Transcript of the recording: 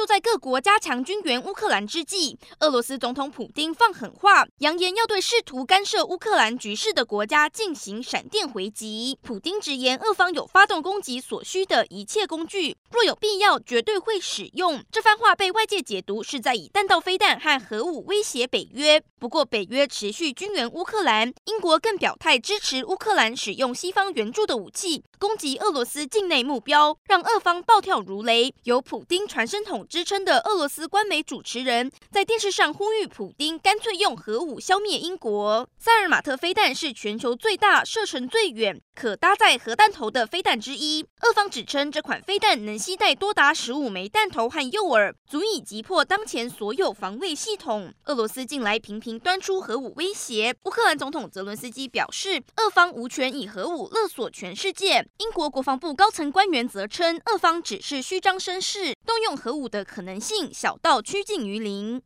就在各国加强军援乌克兰之际，俄罗斯总统普丁放狠话，扬言要对试图干涉乌克兰局势的国家进行闪电回击。普丁直言，俄方有发动攻击所需的一切工具，若有必要，绝对会使用。这番话被外界解读是在以弹道飞弹和核武威胁北约。不过，北约持续军援乌克兰，英国更表态支持乌克兰使用西方援助的武器攻击俄罗斯境内目标，让俄方暴跳如雷。由普丁传声筒支撑的俄罗斯官媒主持人在电视上呼吁普丁干脆用核武消灭英国。萨尔马特飞弹是全球最大、射程最远、可搭载核弹头的飞弹之一。俄方指称这款飞弹能携带多达十五枚弹头和诱饵，足以击破当前所有防卫系统。俄罗斯近来频频端出核武威胁，乌克兰总统泽伦斯基表示，俄方无权以核武勒索全世界。英国国防部高层官员则称，俄方只是虚张声势，动用核武的的可能性小到趋近于零。